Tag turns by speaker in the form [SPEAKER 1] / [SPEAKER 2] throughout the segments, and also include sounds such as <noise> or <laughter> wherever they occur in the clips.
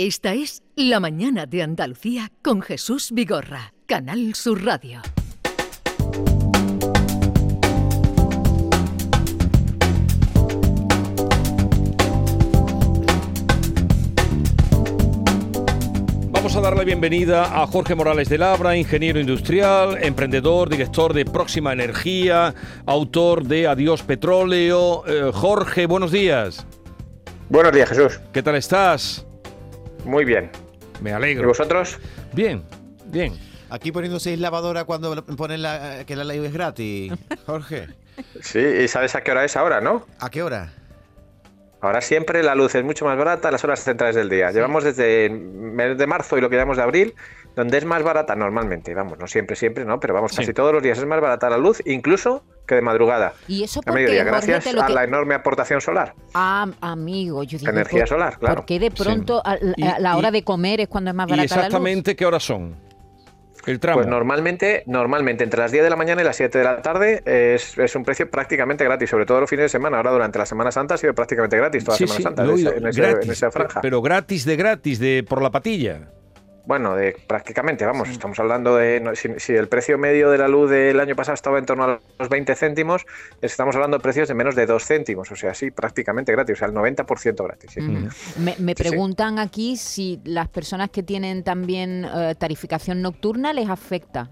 [SPEAKER 1] Esta es La Mañana de Andalucía con Jesús Vigorra, Canal Sur Radio.
[SPEAKER 2] Vamos a dar la bienvenida a Jorge Morales de Labra, ingeniero industrial, emprendedor, director de Próxima Energía, autor de Adiós Petróleo. Eh, Jorge, buenos días.
[SPEAKER 3] Buenos días, Jesús.
[SPEAKER 2] ¿Qué tal estás?
[SPEAKER 3] Muy bien.
[SPEAKER 2] Me alegro.
[SPEAKER 3] ¿Y vosotros?
[SPEAKER 2] Bien, bien.
[SPEAKER 4] Aquí poniendo seis lavadoras cuando ponen la, que la ley es gratis, <laughs> Jorge.
[SPEAKER 3] Sí, y sabes a qué hora es ahora, ¿no?
[SPEAKER 4] ¿A qué hora?
[SPEAKER 3] Ahora siempre la luz es mucho más barata a las horas centrales del día. Llevamos desde el mes de marzo y lo que llamamos de abril, donde es más barata normalmente. Vamos, no siempre, siempre, ¿no? Pero vamos, casi todos los días es más barata la luz, incluso que de madrugada.
[SPEAKER 5] ¿Y eso
[SPEAKER 3] a
[SPEAKER 5] por qué,
[SPEAKER 3] mediodía, gracias a
[SPEAKER 5] que-
[SPEAKER 3] la enorme aportación solar.
[SPEAKER 5] Ah, amigo, yo digo...
[SPEAKER 3] Energía
[SPEAKER 5] ¿por-
[SPEAKER 3] solar, claro.
[SPEAKER 5] ¿Por qué de pronto a, a la
[SPEAKER 2] y-
[SPEAKER 5] hora de comer es cuando es más
[SPEAKER 2] ¿Y
[SPEAKER 5] barata la luz?
[SPEAKER 2] exactamente qué horas son? El tramo.
[SPEAKER 3] Pues normalmente, normalmente entre las 10 de la mañana y las 7 de la tarde es, es un precio prácticamente gratis, sobre todo los fines de semana. Ahora durante la Semana Santa ha sido prácticamente gratis toda
[SPEAKER 2] sí,
[SPEAKER 3] Semana
[SPEAKER 2] sí,
[SPEAKER 3] Santa en esa- en esa franja.
[SPEAKER 2] Pero gratis de gratis, de por la patilla.
[SPEAKER 3] Bueno, de prácticamente, vamos, estamos hablando de, no, si, si el precio medio de la luz del año pasado estaba en torno a los 20 céntimos, estamos hablando de precios de menos de 2 céntimos, o sea, sí, prácticamente gratis, o sea, el 90% gratis. sí.
[SPEAKER 5] Ujú. Me, me
[SPEAKER 3] Sí, sí.
[SPEAKER 5] preguntan aquí si las personas que tienen también eh, tarificación nocturna les afecta.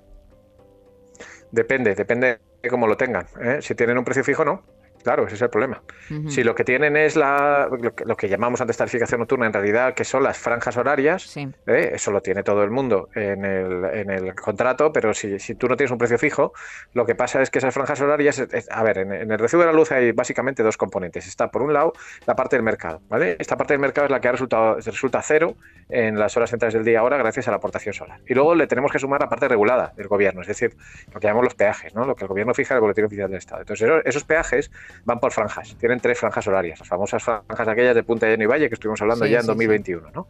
[SPEAKER 3] Depende, depende de cómo lo tengan. ¿eh? Si tienen un precio fijo, no. Claro, ese es el problema. Si lo que tienen es la, lo, que, lo que llamamos antes tarificación nocturna, en realidad, que son las franjas horarias,
[SPEAKER 5] Sí.
[SPEAKER 3] ¿eh? eso lo tiene todo el mundo en el, en el contrato, pero si, si tú no tienes un precio fijo, lo que pasa es que esas franjas horarias, es- a ver, en, en el recibo de la luz hay básicamente dos componentes. Está, por un lado, la parte del mercado, ¿vale? Esta parte del mercado es la que ha resultado, resulta cero en las horas centrales del día ahora gracias a la aportación solar. Y luego le tenemos que sumar la parte regulada del gobierno, es decir, lo que llamamos los peajes, ¿no? Lo que el gobierno fija en el boletín oficial del Estado. Entonces, esos- esos peajes van por franjas, tienen tres franjas horarias, las famosas franjas aquellas de Punta Lleno y Valle que estuvimos hablando
[SPEAKER 5] Sí,
[SPEAKER 3] ya en
[SPEAKER 5] sí, sí.
[SPEAKER 3] 2021, ¿no?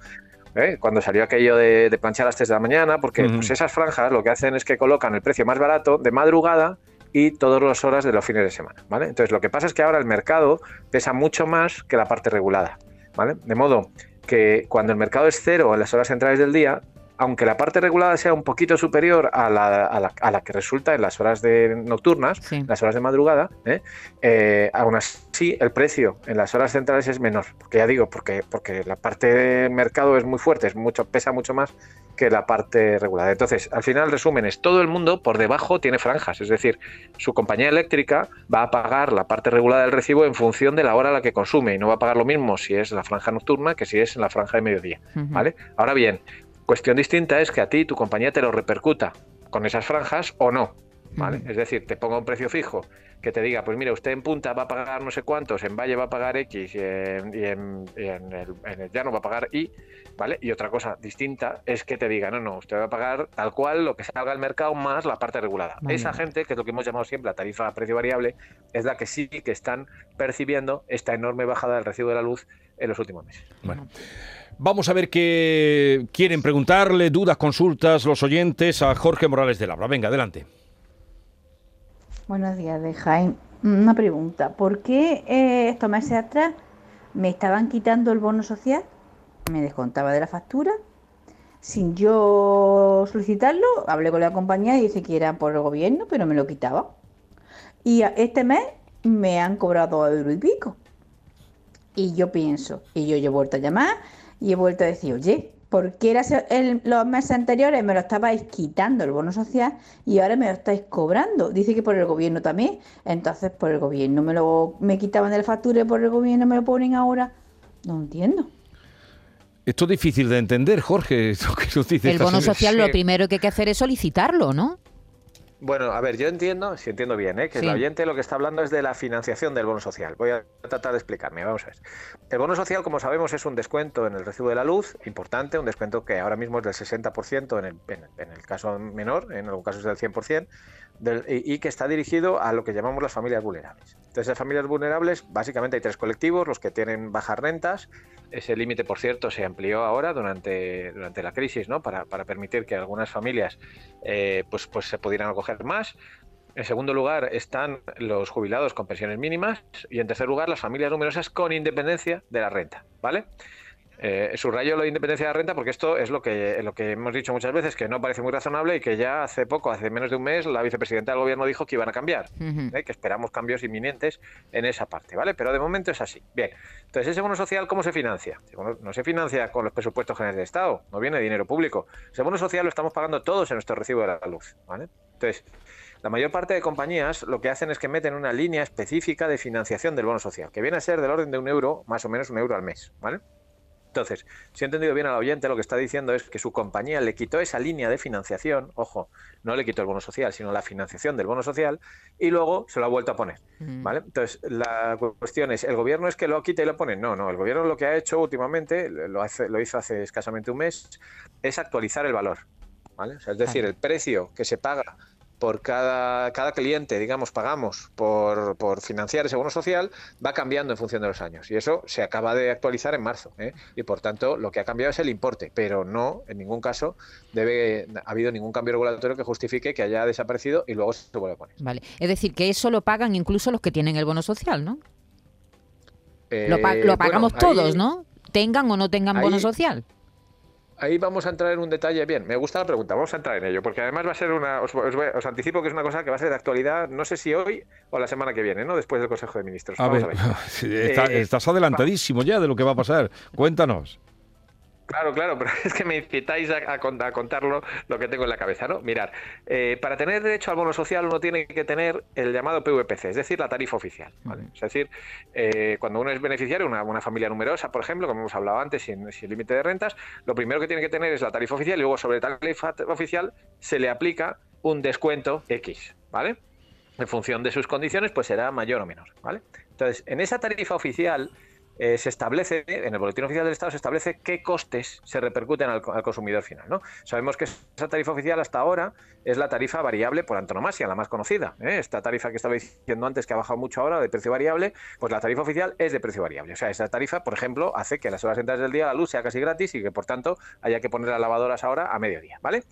[SPEAKER 3] ¿Eh? Cuando salió aquello de, de planchar a las 3 de la mañana, porque pues esas franjas lo que hacen es que colocan el precio más barato de madrugada y todas las horas de los fines de semana, ¿vale? Entonces, lo que pasa es que ahora el mercado pesa mucho más que la parte regulada, ¿vale? De modo que cuando el mercado es cero en las horas centrales del día, aunque la parte regulada sea un poquito superior a la, a la- a la que resulta en las horas de nocturnas,
[SPEAKER 5] Sí.
[SPEAKER 3] las horas de madrugada, ¿eh? Eh, aún así el precio en las horas centrales es menor. Porque ya digo, porque, porque la parte de mercado es muy fuerte, es mucho, pesa mucho más que la parte regulada. Entonces, al final, el resumen es, todo el mundo por debajo tiene franjas, es decir, su compañía eléctrica va a pagar la parte regulada del recibo en función de la hora a la que consume y no va a pagar lo mismo si es la franja nocturna que si es en la franja de mediodía. ¿vale? Ahora bien, cuestión distinta es que a ti tu compañía te lo repercuta con esas franjas o no. ¿vale? Es decir, te ponga un precio fijo que te diga, pues mira, usted en punta va a pagar no sé cuántos, en Valle va a pagar X y en, y en- y en el, en el llano va a pagar Y, ¿vale? Y otra cosa distinta es que te diga, no, no, usted va a pagar tal cual lo que salga al mercado más la parte regulada.
[SPEAKER 5] Vale.
[SPEAKER 3] Esa gente, que es lo que hemos llamado siempre la tarifa a precio variable, es la que sí que están percibiendo esta enorme bajada del recibo de la luz en los últimos meses.
[SPEAKER 2] Bueno. Vamos a ver qué quieren preguntarle, dudas, consultas, los oyentes a Jorge Morales de Labra. Venga, adelante.
[SPEAKER 6] Buenos días, de Jaime. Una pregunta. ¿Por qué eh, estos meses atrás me estaban quitando el bono social? Me descontaba de la factura. Sin yo solicitarlo, hablé con la compañía y dice que era por el gobierno, pero me lo quitaba. Y este mes me han cobrado dos euros y pico. Y yo pienso, y yo he vuelto a llamar y he vuelto a decir, oye, ¿por qué era ese- el- los meses anteriores me lo estabais quitando el bono social y ahora me lo estáis cobrando? Dice que por el gobierno también. Entonces, por el gobierno me lo me quitaban de la factura y por el gobierno me lo ponen ahora. No entiendo.
[SPEAKER 2] Esto es difícil de entender, Jorge. <laughs> esto que nos dice
[SPEAKER 5] El bono social lo primero que hay que hacer es solicitarlo, ¿no?
[SPEAKER 3] Bueno, a ver, yo entiendo, si entiendo bien, ¿eh? que
[SPEAKER 5] Sí.
[SPEAKER 3] el oyente lo que está hablando es de la financiación del bono social. Voy a tratar de explicarme, vamos a ver. El bono social, como sabemos, es un descuento en el recibo de la luz, importante, un descuento que ahora mismo es del 60% en el, en, en el caso menor, en algún caso es del 100%, y que está dirigido a lo que llamamos las familias vulnerables. Entonces, las familias vulnerables, básicamente hay tres colectivos, los que tienen bajas rentas, ese límite, por cierto, se amplió ahora durante, durante la crisis, ¿no? Para, para permitir que algunas familias eh, pues, pues se pudieran acoger más. En segundo lugar están los jubilados con pensiones mínimas y en tercer lugar las familias numerosas con independencia de la renta, ¿vale? Eh, subrayo la independencia de la renta porque esto es lo que, lo que hemos dicho muchas veces, que no parece muy razonable y que ya hace poco, hace menos de un mes, la vicepresidenta del gobierno dijo que iban a cambiar. ¿eh? que esperamos cambios inminentes en esa parte, ¿vale? Pero de momento es así. Bien, entonces ese bono social, ¿cómo se financia? No se financia con los presupuestos generales de Estado, no viene dinero público. Ese bono social lo estamos pagando todos en nuestro recibo de la luz, ¿vale? Entonces, la mayor parte de compañías lo que hacen es que meten una línea específica de financiación del bono social, que viene a ser del orden de un euro, más o menos un euro al mes, ¿vale? Entonces, si he entendido bien al oyente, lo que está diciendo es que su compañía le quitó esa línea de financiación, ojo, no le quitó el bono social, sino la financiación del bono social, y luego se lo ha vuelto a poner.
[SPEAKER 5] Mm.
[SPEAKER 3] ¿vale? Entonces, la cu- cuestión es, ¿el gobierno es que lo quita y lo pone? No, no, el gobierno lo que ha hecho últimamente, lo, hace- lo hizo hace escasamente un mes, es actualizar el valor. ¿vale? O sea, es decir, el precio que se paga por cada, cada cliente, digamos, pagamos por, por financiar ese bono social, va cambiando en función de los años. Y eso se acaba de actualizar en marzo. ¿eh? Y por tanto, lo que ha cambiado es el importe, pero no, en ningún caso, debe ha habido ningún cambio regulatorio que justifique que haya desaparecido y luego se vuelve a poner.
[SPEAKER 5] Vale. Es decir, que eso lo pagan incluso los que tienen el bono social, ¿no? Lo, pa-
[SPEAKER 3] Eh,
[SPEAKER 5] lo pagamos
[SPEAKER 3] bueno, ahí-
[SPEAKER 5] todos, ¿no? Tengan o no tengan bono social.
[SPEAKER 3] Ahí vamos a entrar en un detalle. Bien, me gusta la pregunta, vamos a entrar en ello, porque además va a ser una. Os, os voy- os anticipo que es una cosa que va a ser de actualidad, no sé si hoy o la semana que viene, ¿no? Después del Consejo de Ministros.
[SPEAKER 2] A
[SPEAKER 3] Vamos
[SPEAKER 2] ver,
[SPEAKER 3] a ver. <laughs>
[SPEAKER 2] está-
[SPEAKER 3] Eh,
[SPEAKER 2] estás adelantadísimo ya de lo que va a pasar. Cuéntanos.
[SPEAKER 3] Claro, claro, pero <laughs> es que me incitáis a, a cont- a contarlo lo que tengo en la cabeza, ¿no? Mirar, eh, para tener derecho al bono social uno tiene que tener el llamado PVPC, es decir, la tarifa oficial, ¿vale? Es decir, eh, cuando uno es beneficiario, una, una familia numerosa, por ejemplo, como hemos hablado antes, sin, sin límite de rentas, lo primero que tiene que tener es la tarifa oficial y luego sobre tarifa oficial se le aplica un descuento X, ¿vale? En función de sus condiciones, pues será mayor o menor, ¿vale? Entonces, en esa tarifa oficial eh, se establece, en el Boletín Oficial del Estado se establece qué costes se repercuten al, al consumidor final. ¿no? Sabemos que esa tarifa oficial hasta ahora es la tarifa variable por antonomasia, la más conocida. ¿eh? Esta tarifa que estaba diciendo antes, que ha bajado mucho ahora de precio variable, pues la tarifa oficial es de precio variable. O sea, esa tarifa, por ejemplo, hace que las horas entradas del día la luz sea casi gratis y que, por tanto, haya que poner las lavadoras ahora a mediodía. ¿Vale?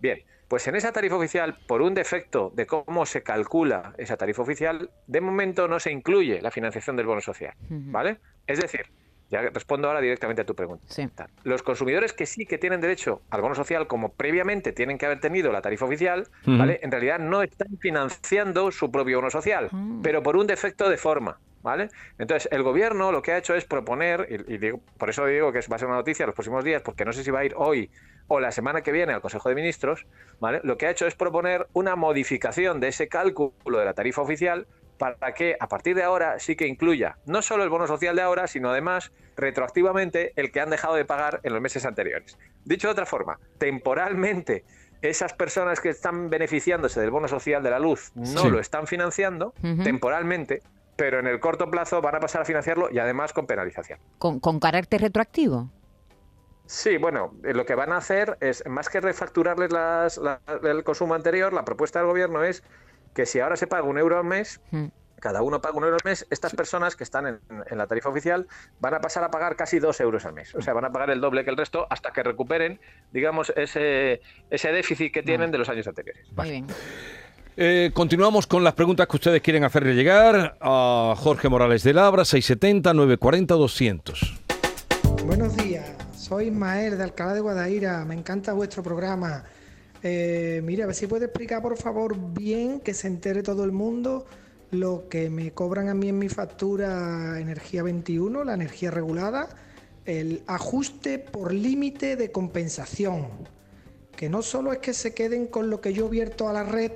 [SPEAKER 3] Bien, pues en esa tarifa oficial, por un defecto de cómo se calcula esa tarifa oficial, de momento no se incluye la financiación del bono social. ¿vale? Es decir, ya respondo ahora directamente a tu pregunta.
[SPEAKER 5] Sí.
[SPEAKER 3] Los consumidores que sí que tienen derecho al bono social, como previamente tienen que haber tenido la tarifa oficial. ¿vale? En realidad no están financiando su propio bono social,
[SPEAKER 5] Ah.
[SPEAKER 3] pero por un defecto de forma. ¿Vale? Entonces, el gobierno lo que ha hecho es proponer, y, y digo, por eso digo que va a ser una noticia los próximos días, porque no sé si va a ir hoy o la semana que viene al Consejo de Ministros, ¿vale? Lo que ha hecho es proponer una modificación de ese cálculo de la tarifa oficial para que a partir de ahora sí que incluya no solo el bono social de ahora, sino además retroactivamente el que han dejado de pagar en los meses anteriores. Dicho de otra forma, temporalmente esas personas que están beneficiándose del bono social de la luz no
[SPEAKER 2] Sí.
[SPEAKER 3] lo están financiando temporalmente, pero en el corto plazo van a pasar a financiarlo y además con penalización.
[SPEAKER 5] Con, con carácter retroactivo.
[SPEAKER 3] Sí, bueno, eh, lo que van a hacer es, más que refacturarles las- la- el consumo anterior, la propuesta del gobierno es que si ahora se paga un euro al mes,
[SPEAKER 5] Mm.
[SPEAKER 3] cada uno paga un euro al mes, estas personas que están en, en la tarifa oficial van a pasar a pagar casi dos euros al mes. O sea, van a pagar el doble que el resto hasta que recuperen, digamos, ese, ese déficit que tienen de los años anteriores.
[SPEAKER 5] Muy bien.
[SPEAKER 2] Eh, continuamos con las preguntas que ustedes quieren hacerle llegar a Jorge Morales de Labra, 670-940-200.
[SPEAKER 7] Buenos días, soy Ismael de Alcalá de Guadaira, me encanta vuestro programa. Eh, mira, a ver si puede explicar por favor bien, que se entere todo el mundo, lo que me cobran a mí en mi factura Energía 21, la energía regulada, el ajuste por límite de compensación, que no solo es que se queden con lo que yo vierto a la red,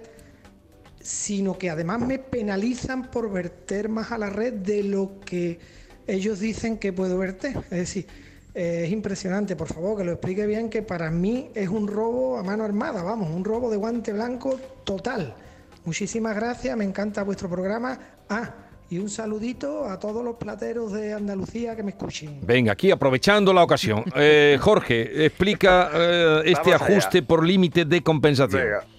[SPEAKER 7] sino que además me penalizan por verter más a la red de lo que ellos dicen que puedo verter. Es decir, eh, es impresionante, por favor, que lo explique bien, que para mí es un robo a mano armada, vamos, un robo de guante blanco total. Muchísimas gracias, me encanta vuestro programa. Ah, y un saludito a todos los plateros de Andalucía que me escuchen.
[SPEAKER 2] Venga, aquí aprovechando la ocasión. Eh, Jorge, explica eh, este ajuste por límite de compensación.
[SPEAKER 3] Venga.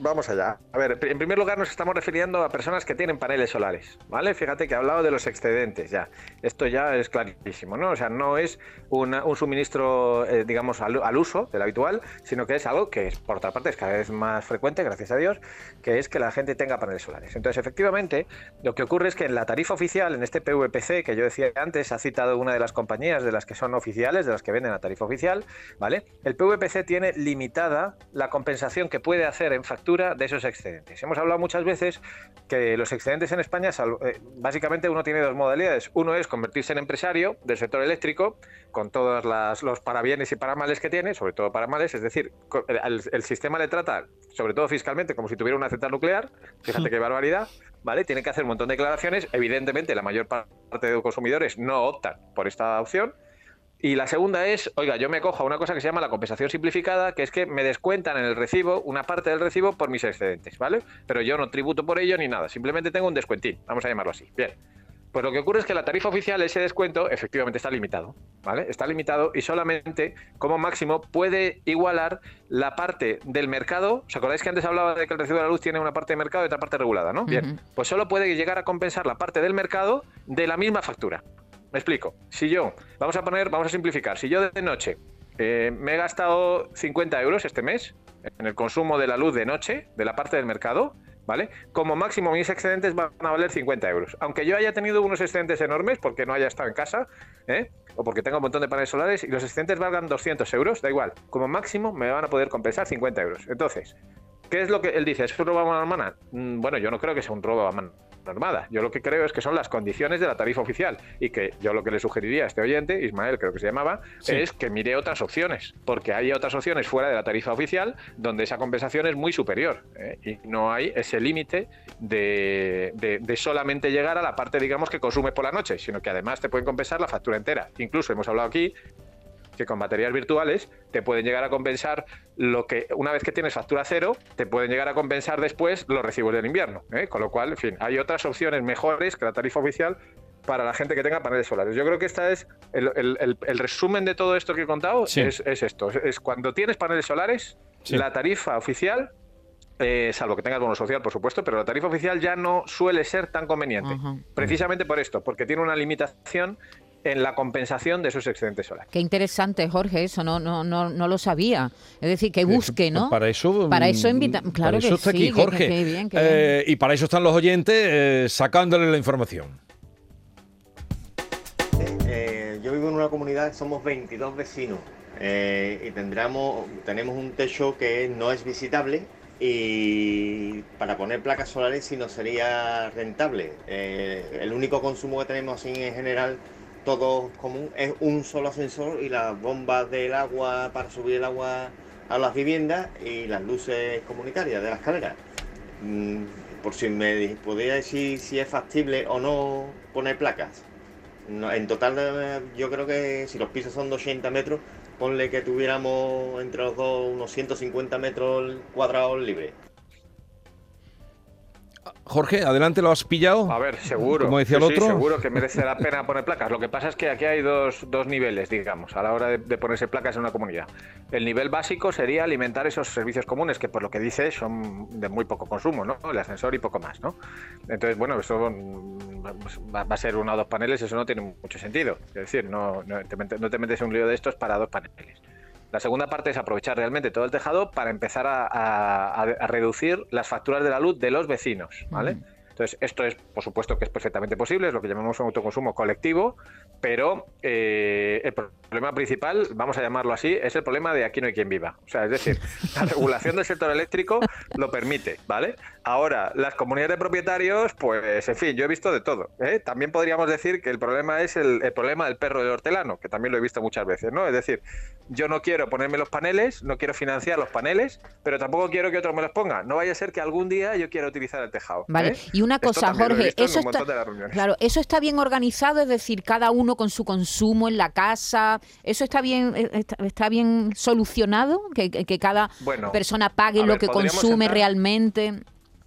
[SPEAKER 3] Vamos allá. A ver, en primer lugar nos estamos refiriendo a personas que tienen paneles solares, ¿vale? Fíjate que he hablado de los excedentes ya. Esto ya es clarísimo, ¿no? O sea, no es un suministro, eh, digamos, al, al uso del habitual, sino que es algo que, por otra parte, es cada vez más frecuente, gracias a Dios, que es que la gente tenga paneles solares. Entonces, efectivamente, lo que ocurre es que en la tarifa oficial, en este PVPC que yo decía antes, ha citado una de las compañías de las que son oficiales, de las que venden la tarifa oficial, ¿vale? El PVPC tiene limitada la compensación que puede hacer en factura de esos excedentes. Hemos hablado muchas veces que los excedentes en España, eh, básicamente uno tiene dos modalidades. Uno es convertirse en empresario del sector eléctrico, con todos las- los parabienes y paramales que tiene, sobre todo paramales, es decir, el, el sistema le trata, sobre todo fiscalmente, como si tuviera una central nuclear, fíjate <laughs> qué barbaridad, ¿vale? Tiene que hacer un montón de declaraciones, evidentemente la mayor parte de los consumidores no optan por esta opción, y la segunda es, oiga, yo me cojo a una cosa que se llama la compensación simplificada, que es que me descuentan en el recibo una parte del recibo por mis excedentes, ¿vale? Pero yo no tributo por ello ni nada, simplemente tengo un descuentín, vamos a llamarlo así. Bien. Pues lo que ocurre es que la tarifa oficial, ese descuento, efectivamente está limitado, ¿vale? Está limitado y solamente, como máximo, puede igualar la parte del mercado. ¿Os acordáis que antes hablaba de que el recibo de la luz tiene una parte de mercado y otra parte regulada, ¿no? Bien. Pues solo puede llegar a compensar la parte del mercado de la misma factura. Me explico. Si yo, vamos a poner, vamos a simplificar, si yo de noche eh, me he gastado 50 euros este mes en el consumo de la luz de noche, de la parte del mercado, ¿vale? Como máximo mis excedentes van a valer 50 euros. Aunque yo haya tenido unos excedentes enormes porque no haya estado en casa, ¿eh? o porque tenga un montón de paneles solares y los excedentes valgan 200 euros, da igual. Como máximo me van a poder compensar 50 euros. Entonces, ¿Qué es lo que él dice? ¿Es un robo a mano? Mm, Bueno, yo no creo que sea un robo a mano armada. Yo lo que creo es que son las condiciones de la tarifa oficial y que yo lo que le sugeriría a este oyente, Ismael creo que se llamaba,
[SPEAKER 2] Sí.
[SPEAKER 3] es que mire otras opciones, porque hay otras opciones fuera de la tarifa oficial donde esa compensación es muy superior ¿eh? y no hay ese límite de, de- de solamente llegar a la parte, digamos, que consumes por la noche, sino que además te pueden compensar la factura entera. Incluso hemos hablado aquí que con baterías virtuales te pueden llegar a compensar lo que una vez que tienes factura cero te pueden llegar a compensar después los recibos del invierno ¿eh? con lo cual en fin hay otras opciones mejores que la tarifa oficial para la gente que tenga paneles solares yo creo que esta es el, el- el- el resumen de todo esto que he contado
[SPEAKER 2] Sí.
[SPEAKER 3] es, es esto es cuando tienes paneles solares
[SPEAKER 2] Sí.
[SPEAKER 3] la tarifa oficial eh, salvo que tengas bono social, por supuesto, pero la tarifa oficial ya no suele ser tan conveniente. Precisamente por esto, porque tiene una limitación en la compensación de esos excedentes solares.
[SPEAKER 5] Qué interesante, Jorge, eso no, no, no, no lo sabía. Es decir, que busque, ¿no?
[SPEAKER 2] Para eso,
[SPEAKER 5] Para eso
[SPEAKER 2] mm,
[SPEAKER 5] invita-
[SPEAKER 2] para
[SPEAKER 5] claro
[SPEAKER 2] eso
[SPEAKER 5] que
[SPEAKER 2] está
[SPEAKER 5] sí,
[SPEAKER 2] aquí Jorge.
[SPEAKER 5] que bien, que
[SPEAKER 2] Eh, y para eso están los oyentes eh, sacándole la información.
[SPEAKER 8] Eh, yo vivo en una comunidad, somos 22 vecinos eh, y tendremos, tenemos un techo que no es visitable y para poner placas solares si no sería rentable. Eh, el único consumo que tenemos así en general, todo común, es un solo ascensor y las bombas del agua para subir el agua a las viviendas y las luces comunitarias de la escalera. Mm, por si me podría decir si es factible o no poner placas. En total, eh, yo creo que si los pisos son de 80 metros, ponle que tuviéramos entre los dos unos 150 metros cuadrados libres.
[SPEAKER 2] Jorge, adelante, ¿lo has pillado?
[SPEAKER 3] A ver, seguro.
[SPEAKER 2] Como decía el
[SPEAKER 3] Sí, sí,
[SPEAKER 2] otro.
[SPEAKER 3] seguro que merece la <laughs> pena poner placas. Lo que pasa es que aquí hay dos, dos niveles, digamos, a la hora de, de ponerse placas en una comunidad. El nivel básico sería alimentar esos servicios comunes, que por lo que dice son de muy poco consumo, ¿no? El ascensor y poco más, ¿no? Entonces, bueno, eso mm, va va a ser uno o dos paneles, eso no tiene mucho sentido. Es decir, no, no te, metes, no te metes en un lío de estos para dos paneles. La segunda parte es aprovechar realmente todo el tejado para empezar a, a- a reducir las facturas de la luz de los vecinos, ¿vale? Entonces, esto es, por supuesto, que es perfectamente posible, es lo que llamamos un autoconsumo colectivo, pero eh, el problema principal, vamos a llamarlo así, es el problema de aquí no hay quien viva. O sea, es decir, la <laughs> regulación del sector eléctrico lo permite, ¿vale? Ahora, las comunidades de propietarios, pues, en fin, yo he visto de todo. ¿eh? También podríamos decir que el problema es el, el problema del perro del hortelano, que también lo he visto muchas veces, ¿no? Es decir, yo no quiero ponerme los paneles, no quiero financiar los paneles, pero tampoco quiero que otro me los ponga. No vaya a ser que algún día yo quiera utilizar el tejado.
[SPEAKER 5] Vale,
[SPEAKER 3] ¿eh?
[SPEAKER 5] y una cosa, Jorge, eso está, claro, eso está bien organizado, es decir, cada uno con su consumo en la casa, eso está bien, eh, está, está bien solucionado, que, que- que cada
[SPEAKER 3] Bueno,
[SPEAKER 5] persona pague lo que consume
[SPEAKER 3] entrar-
[SPEAKER 5] realmente.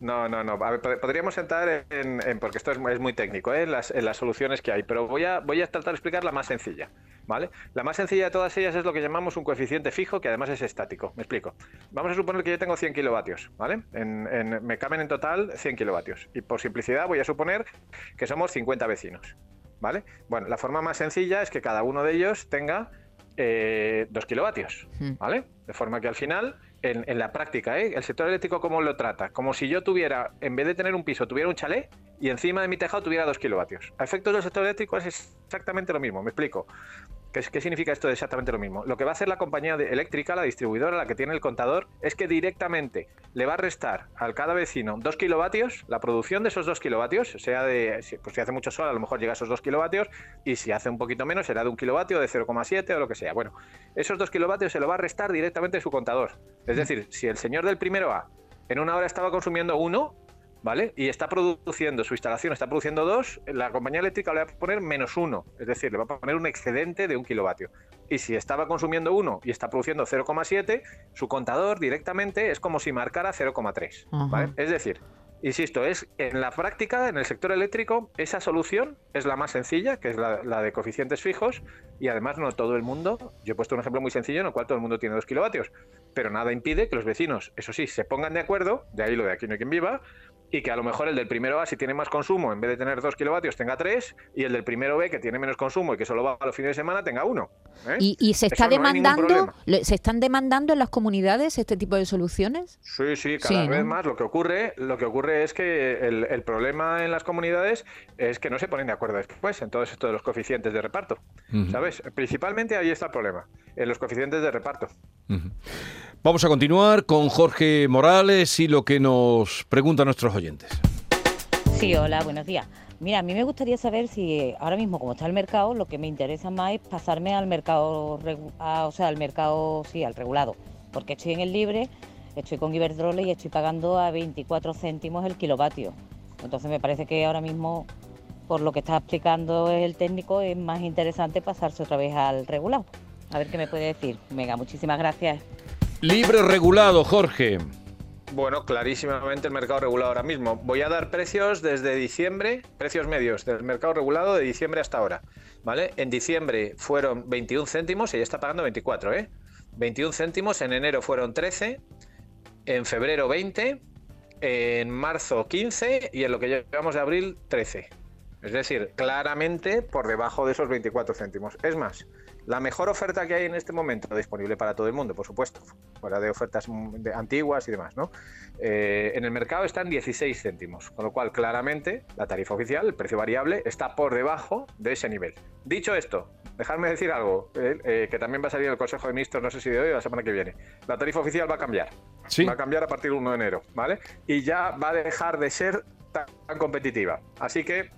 [SPEAKER 3] No, no, no. A ver, pod- podríamos entrar en, en- porque esto es, muy- es muy técnico, ¿eh? en, las, en las soluciones que hay, pero voy a, voy a tratar de explicar la más sencilla, ¿vale? La más sencilla de todas ellas es lo que llamamos un coeficiente fijo, que además es estático. Me explico. Vamos a suponer que yo tengo 100 kilovatios, ¿vale? En- en- me caben en total 100 kilovatios. Y por simplicidad voy a suponer que somos 50 vecinos, ¿vale? Bueno, la forma más sencilla es que cada uno de ellos tenga eh, 2 kilovatios,
[SPEAKER 5] Hmm.
[SPEAKER 3] ¿vale? De forma que al final, en, la práctica, ¿eh? el sector eléctrico, ¿cómo lo trata? Como si yo tuviera, en vez de tener un piso, tuviera un chalet y encima de mi tejado tuviera 2 kilovatios. A efectos del sector eléctrico es exactamente lo mismo, me explico. ¿Qué, significa esto de exactamente lo mismo? Lo que va a hacer la compañía eléctrica, la distribuidora, la que tiene el contador, es que directamente le va a restar al cada vecino 2 kilovatios, la producción de esos 2 kilovatios, sea de, pues si hace mucho sol, a lo mejor llega a esos 2 kilovatios, y si hace un poquito menos, será de un kilovatio, de 0,7 o lo que sea. Bueno, esos 2 kilovatios se lo va a restar directamente su contador. Es decir, si el señor del primero A en una hora estaba consumiendo 1, ¿vale? Y está produciendo, su instalación está produciendo 2, la compañía eléctrica le va a poner menos 1, es decir, le va a poner un excedente de un kilovatio. Y si estaba consumiendo 1 y está produciendo 0,7, su contador directamente es como si marcara 0,3, ¿vale?
[SPEAKER 5] Ajá.
[SPEAKER 3] Es decir, insisto, es en la práctica, en el sector eléctrico, esa solución es la más sencilla, que es la, la de coeficientes fijos, y además no todo el mundo, yo he puesto un ejemplo muy sencillo en el cual todo el mundo tiene 2 kilovatios, pero nada impide que los vecinos, eso sí, se pongan de acuerdo, de ahí lo de aquí no hay quien viva, y que a lo mejor el del primero A, si tiene más consumo, en vez de tener 2 kilovatios, tenga 3, y el del primero B, que tiene menos consumo y que solo va a los fines de semana, tenga 1.
[SPEAKER 5] ¿Y, y se está
[SPEAKER 3] ¿Eh? Eso
[SPEAKER 5] demandando, se están demandando en las comunidades este tipo de soluciones?
[SPEAKER 3] Sí, sí, cada
[SPEAKER 5] Sí,
[SPEAKER 3] vez
[SPEAKER 5] ¿no?
[SPEAKER 3] más. Lo que ocurre, lo que ocurre es que el, el problema en las comunidades es que no se ponen de acuerdo después en todo esto de los coeficientes de reparto. ¿Sabes? Principalmente ahí está el problema, en los coeficientes de reparto.
[SPEAKER 2] Vamos a continuar con Jorge Morales y lo que nos preguntan nuestros oyentes.
[SPEAKER 9] Sí, hola, buenos días. Mira, a mí me gustaría saber si ahora mismo como está el mercado, lo que me interesa más es pasarme al mercado, a- o sea, al mercado, sí, al regulado, porque estoy en el libre, estoy con Iberdrola y estoy pagando a 24 céntimos el kilovatio. Entonces me parece que ahora mismo, por lo que está explicando el técnico, es más interesante pasarse otra vez al regulado. A ver qué me puede decir. Venga, muchísimas gracias.
[SPEAKER 2] Libre regulado, Jorge.
[SPEAKER 3] Bueno, clarísimamente el mercado regulado ahora mismo. Voy a dar precios desde diciembre, precios medios del mercado regulado de diciembre hasta ahora. ¿Vale? En diciembre fueron 21 céntimos y ya está pagando 24, ¿eh? 21 céntimos, en enero fueron 13, en febrero 20, en marzo 15 y en lo que llevamos de abril 13. Es decir, claramente por debajo de esos 24 céntimos. Es más, la mejor oferta que hay en este momento, disponible para todo el mundo, por supuesto, fuera de ofertas mm, antiguas y demás, ¿no? Eh, en el mercado están 16 céntimos, con lo cual claramente la tarifa oficial, el precio variable, está por debajo de ese nivel. Dicho esto, dejadme decir algo, eh, eh, que también va a salir el Consejo de Ministros, no sé si de hoy o la semana que viene. La tarifa oficial va a cambiar.
[SPEAKER 2] Sí.
[SPEAKER 3] Va a cambiar a partir del 1 de enero, ¿vale? Y ya va a dejar de ser tan, tan competitiva. Así que,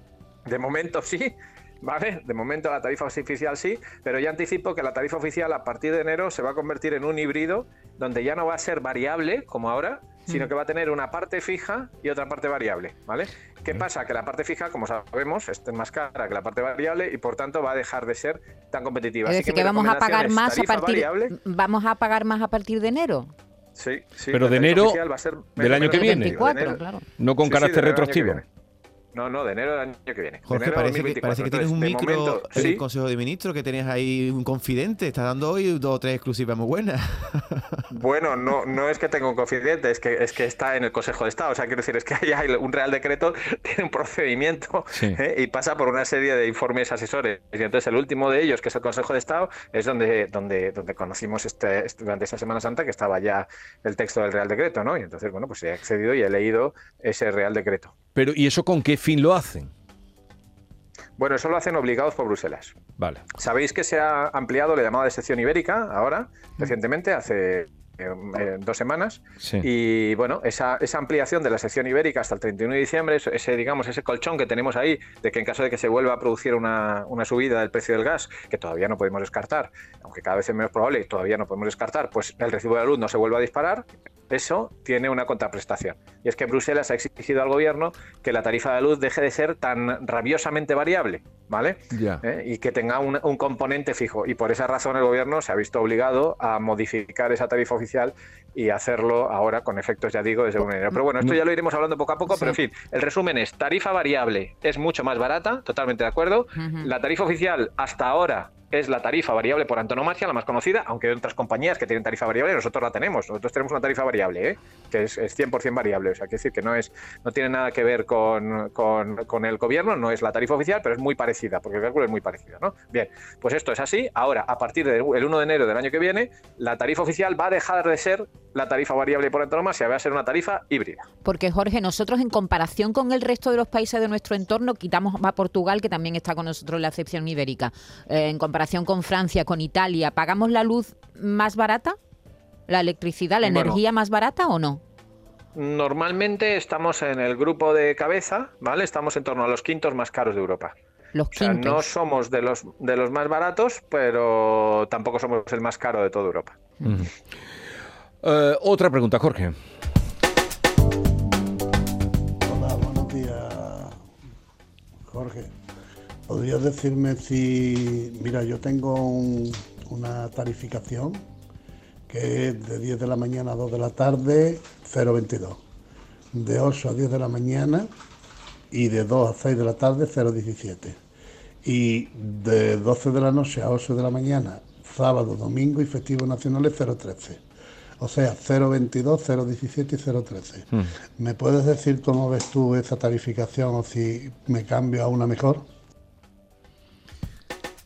[SPEAKER 3] de momento <laughs> sí, ¿vale? De momento la tarifa oficial sí, pero ya anticipo que la tarifa oficial a partir de enero se va a convertir en un híbrido donde ya no va a ser variable como ahora, sino que va a tener una parte fija y otra parte variable, ¿vale? ¿Qué pasa? Que la parte fija, como sabemos, es más cara que la parte variable y por tanto va a dejar de ser tan competitiva.
[SPEAKER 5] Es
[SPEAKER 3] Así
[SPEAKER 5] decir,
[SPEAKER 3] mi
[SPEAKER 5] que vamos a pagar más a partir
[SPEAKER 3] variable.
[SPEAKER 5] vamos a pagar más a partir de enero.
[SPEAKER 3] Sí, sí,
[SPEAKER 2] Pero
[SPEAKER 3] la
[SPEAKER 2] de
[SPEAKER 3] tarifa
[SPEAKER 2] enero
[SPEAKER 3] oficial va a ser
[SPEAKER 2] del año que viene.
[SPEAKER 3] competitiva. De
[SPEAKER 5] 24,
[SPEAKER 3] enero-
[SPEAKER 5] claro.
[SPEAKER 2] No con
[SPEAKER 3] Sí, sí,
[SPEAKER 2] carácter
[SPEAKER 3] del año que
[SPEAKER 2] retroactivo.
[SPEAKER 3] No, no, de enero del año que viene.
[SPEAKER 4] Jorge, parece que,
[SPEAKER 3] 2024.
[SPEAKER 4] parece que tienes un micro
[SPEAKER 3] momento,
[SPEAKER 4] en el
[SPEAKER 3] sí.
[SPEAKER 4] Consejo de Ministros, que tenías ahí un confidente. Estás dando hoy dos o tres exclusivas muy buenas. <laughs>
[SPEAKER 3] Bueno, no, no es que tenga un confidente, es que, es que está en el Consejo de Estado. O sea, quiero decir, es que hay un Real Decreto, <laughs> tiene un procedimiento
[SPEAKER 2] Sí.
[SPEAKER 3] ¿eh? y pasa por una serie de informes asesores. Y entonces el último de ellos, que es el Consejo de Estado, es donde, donde, donde conocimos este, este- durante esta Semana Santa que estaba ya el texto del Real Decreto, ¿no? Y entonces, bueno, pues he accedido y he leído ese Real Decreto.
[SPEAKER 2] Pero, ¿y eso con qué fin lo hacen?
[SPEAKER 3] Bueno, eso lo hacen obligados por Bruselas.
[SPEAKER 2] Vale.
[SPEAKER 3] Sabéis que se ha ampliado la llamada de sección ibérica ahora, recientemente, hace eh, eh, dos semanas.
[SPEAKER 2] Sí.
[SPEAKER 3] Y bueno, esa, esa ampliación de la sección ibérica hasta el 31 de diciembre, ese, digamos, ese colchón que tenemos ahí, de que en caso de que se vuelva a producir una, una subida del precio del gas, que todavía no podemos descartar, aunque cada vez es menos probable y todavía no podemos descartar, pues el recibo de la luz no se vuelva a disparar, eso tiene una contraprestación. Y es que Bruselas ha exigido al gobierno que la tarifa de la luz deje de ser tan rabiosamente variable. ¿vale? ¿Eh? Y que tenga un, un componente fijo. Y por esa razón el gobierno se ha visto obligado a modificar esa tarifa oficial y hacerlo ahora con efectos, ya digo, desde un enero. Pero bueno, esto ya lo iremos hablando poco a poco, pero en fin, el resumen es, tarifa variable es mucho más barata, totalmente de acuerdo. La tarifa oficial hasta ahora es la tarifa variable por antonomasia, la más conocida, aunque otras compañías que tienen tarifa variable, nosotros la tenemos. Nosotros tenemos una tarifa variable, ¿eh? que es, es 100% variable. O sea, quiere decir que no, es, no tiene nada que ver con, con- con el gobierno, no es la tarifa oficial, pero es muy parecida, porque el cálculo es muy parecido. ¿no? Bien, pues esto es así. Ahora, a partir del 1 de enero del año que viene, la tarifa oficial va a dejar de ser la tarifa variable por antonomasia, va a ser una tarifa híbrida.
[SPEAKER 5] Porque Jorge, nosotros en comparación con el resto de los países de nuestro entorno, quitamos a Portugal, que también está con nosotros en la excepción ibérica, eh, en comparación con Francia, con Italia, ¿pagamos la luz más barata? ¿La electricidad, la
[SPEAKER 3] Bueno.
[SPEAKER 5] energía más barata o no?
[SPEAKER 3] Normalmente estamos en el grupo de cabeza, ¿vale? Estamos en torno a los quintos más caros de Europa.
[SPEAKER 5] Los
[SPEAKER 3] O sea, no somos de los, de los más baratos, pero tampoco somos el más caro de toda Europa.
[SPEAKER 2] Eh, otra pregunta, Jorge.
[SPEAKER 10] ¿Podrías decirme si, mira, yo tengo un- una tarificación que es de 10 de la mañana a 2 de la tarde, 0,22. De 8 a 10 de la mañana y de 2 a 6 de la tarde, 0,17. Y de 12 de la noche a 8 de la mañana, sábado, domingo y festivos nacionales, 0,13. O sea, 0,22, 0,17 y 0,13. ¿Me puedes decir cómo ves tú esa tarificación o si me cambio a una mejor?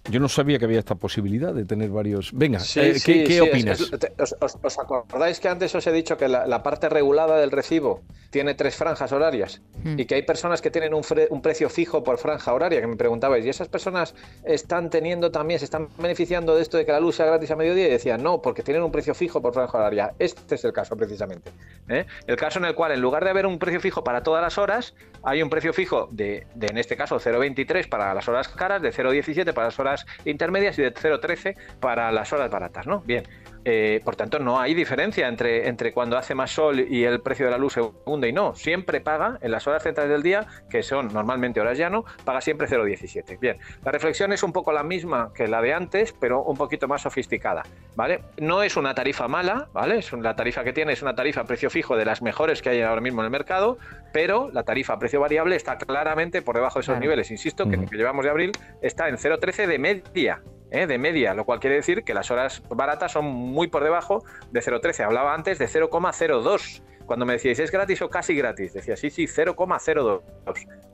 [SPEAKER 2] Yo no sabía que había esta posibilidad de tener varios. Venga,
[SPEAKER 3] Sí,
[SPEAKER 2] eh, ¿qué,
[SPEAKER 3] sí,
[SPEAKER 2] qué
[SPEAKER 3] sí, es-
[SPEAKER 2] opinas?
[SPEAKER 3] es- os, os- os acordáis que antes os he dicho que la, la parte regulada del recibo tiene tres franjas horarias
[SPEAKER 5] Hmm.
[SPEAKER 3] y que hay personas que tienen un, fre- un precio fijo por franja horaria? Que me preguntabais, ¿y esas personas están teniendo también, se están beneficiando de esto de que la luz sea gratis a mediodía? Y decían, no, porque tienen un precio fijo por franja horaria. Este es el caso precisamente. ¿eh? El caso en el cual, en lugar de haber un precio fijo para todas las horas, hay un precio fijo de, de, en este caso, 0,23 para las horas caras, de 0,17 para las horas intermedias y de 0,13 para las horas baratas, ¿no? Bien. Eh, por tanto, no hay diferencia entre, entre cuando hace más sol y el precio de la luz se hunde y no. Siempre paga en las horas centrales del día, que son normalmente horas llano, paga siempre 0,17. Bien, la reflexión es un poco la misma que la de antes, pero un poquito más sofisticada, ¿vale? No es una tarifa mala, ¿vale? Es la tarifa que tiene es una tarifa a precio fijo de las mejores que hay ahora mismo en el mercado, pero la tarifa a precio variable está claramente por debajo de esos
[SPEAKER 5] Claro.
[SPEAKER 3] niveles. Insisto que lo que llevamos de abril está en 0,13 de media. ¿Eh? de media, lo cual quiere decir que las horas baratas son muy por debajo de 0,13. Hablaba antes de 0,02. Cuando me decíais, ¿es gratis o casi gratis? Decía, sí, sí, 0,02.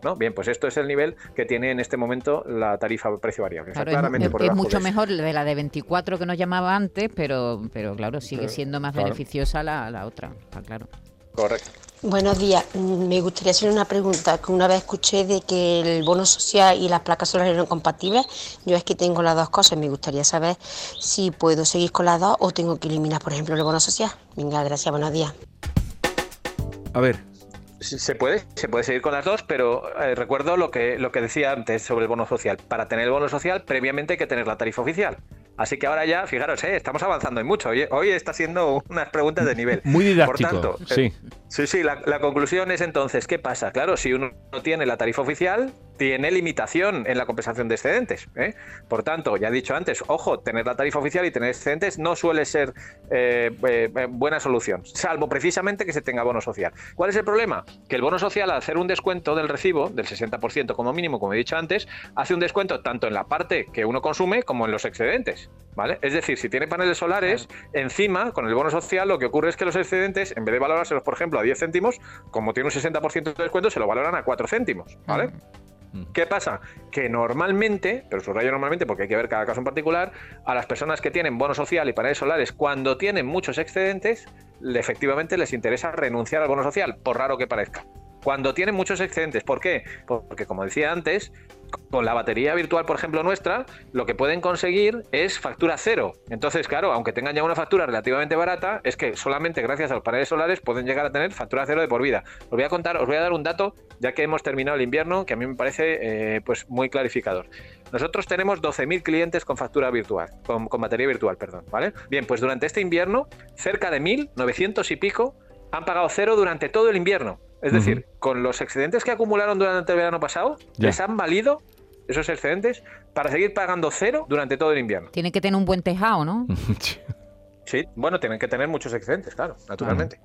[SPEAKER 3] ¿no? Bien, pues esto es el nivel que tiene en este momento la tarifa precio variable. O sea,
[SPEAKER 5] Claro, es-
[SPEAKER 3] claramente
[SPEAKER 5] es,
[SPEAKER 3] por
[SPEAKER 5] es mucho
[SPEAKER 3] de
[SPEAKER 5] mejor de la de 24 que nos llamaba antes, pero, pero claro, sigue
[SPEAKER 3] Claro,
[SPEAKER 5] siendo más
[SPEAKER 3] claro.
[SPEAKER 5] beneficiosa la, la otra, está claro.
[SPEAKER 3] Correcto.
[SPEAKER 11] Buenos días. Me gustaría hacer una pregunta que una vez escuché de que el bono social y las placas solares eran compatibles. Yo es que tengo las dos cosas. Me gustaría saber si puedo seguir con las dos o tengo que eliminar, por ejemplo, el bono social. Venga, gracias. Buenos días.
[SPEAKER 2] A ver,
[SPEAKER 3] Se puede, se puede seguir con las dos, pero eh, recuerdo lo que, lo que decía antes sobre el bono social. Para tener el bono social, previamente hay que tener la tarifa oficial. Así que ahora ya, fijaros, eh, estamos avanzando y mucho. Hoy, hoy está siendo unas preguntas de nivel.
[SPEAKER 2] muy didáctico.
[SPEAKER 3] Por tanto, eh,
[SPEAKER 2] sí.
[SPEAKER 3] Sí, sí, la, la conclusión es entonces, ¿qué pasa? Claro, si uno no tiene la tarifa oficial, tiene limitación en la compensación de excedentes. ¿eh? Por tanto, ya he dicho antes, ojo, tener la tarifa oficial y tener excedentes no suele ser eh, eh, buena solución, salvo precisamente que se tenga bono social. ¿Cuál es el problema? Que el bono social, al hacer un descuento del recibo, del 60% como mínimo, como he dicho antes, hace un descuento tanto en la parte que uno consume como en los excedentes. ¿Vale? Es decir, si tiene paneles solares, encima, con el bono social, lo que ocurre es que los excedentes, en vez de valorárselos, por ejemplo, a 10 céntimos, como tiene un 60% de descuento, se lo valoran a 4 céntimos. ¿Vale? ¿Qué pasa? Que normalmente, pero subrayo normalmente porque hay que ver cada caso en particular, a las personas que tienen bono social y paneles solares, cuando tienen muchos excedentes, efectivamente les interesa renunciar al bono social, por raro que parezca. Cuando tienen muchos excedentes, ¿por qué? Porque, como decía antes, con la batería virtual, por ejemplo, nuestra, lo que pueden conseguir es factura cero. Entonces, claro, aunque tengan ya una factura relativamente barata, es que solamente gracias a los paneles solares pueden llegar a tener factura cero de por vida. Os voy a contar, os voy a dar un dato, ya que hemos terminado el invierno, que a mí me parece eh, pues muy clarificador. Nosotros tenemos 12.000 clientes con factura virtual, con, con batería virtual, perdón, ¿vale? Bien, pues durante este invierno, cerca de 1.000, 900 y pico, han pagado cero durante todo el invierno. Es decir, con los excedentes que acumularon durante el verano pasado,
[SPEAKER 2] Ya.
[SPEAKER 3] les han valido esos excedentes, para seguir pagando cero durante todo el invierno.
[SPEAKER 5] Tiene que tener un buen tejado, ¿no? <laughs>
[SPEAKER 3] Sí, bueno, tienen que tener muchos excedentes, claro, naturalmente.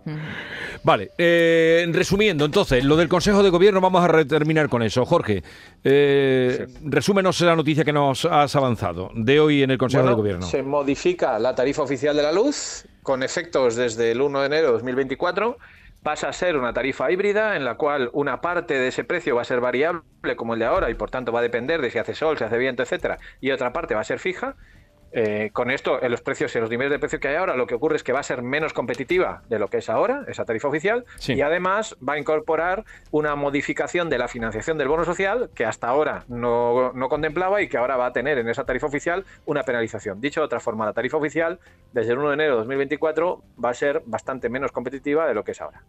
[SPEAKER 2] Vale, eh, resumiendo, entonces, lo del Consejo de Gobierno, vamos a terminar con eso. Jorge, eh, resúmenos la noticia que nos has avanzado de hoy en el Consejo
[SPEAKER 3] Bueno,
[SPEAKER 2] de Gobierno.
[SPEAKER 3] Se modifica la tarifa oficial de la luz con efectos desde el 1 de enero de 2024. Pasa a ser una tarifa híbrida en la cual una parte de ese precio va a ser variable como el de ahora y por tanto va a depender de si hace sol, si hace viento, etcétera, y otra parte va a ser fija. Eh, con esto, en los precios, en los niveles de precio que hay ahora, lo que ocurre es que va a ser menos competitiva de lo que es ahora, esa tarifa oficial,
[SPEAKER 2] Sí.
[SPEAKER 3] y además va a incorporar una modificación de la financiación del bono social que hasta ahora no, no contemplaba y que ahora va a tener en esa tarifa oficial una penalización. Dicho de otra forma, la tarifa oficial desde el 1 de enero de 2024 va a ser bastante menos competitiva de lo que es ahora.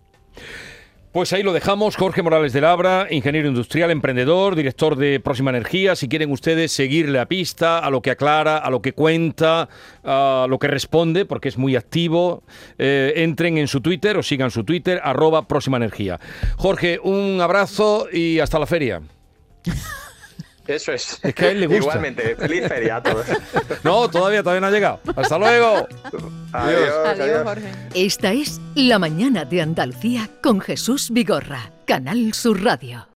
[SPEAKER 2] Pues ahí lo dejamos. Jorge Morales de Labra, ingeniero industrial, emprendedor, director de Próxima Energía. Si quieren ustedes seguirle a pista, a lo que aclara, a lo que cuenta, a lo que responde, porque es muy activo, eh, entren en su Twitter o sigan su Twitter, arroba Próxima Energía. Jorge, un abrazo y hasta la feria. <laughs>
[SPEAKER 3] Eso es.
[SPEAKER 2] Es que a él le gusta.
[SPEAKER 3] Igualmente, feliz feria a todos. <laughs>
[SPEAKER 2] No, todavía, todavía no ha llegado. Hasta luego.
[SPEAKER 3] Adiós, adiós.
[SPEAKER 1] Esta es La Mañana de Andalucía con Jesús Vigorra, Canal Sur Radio.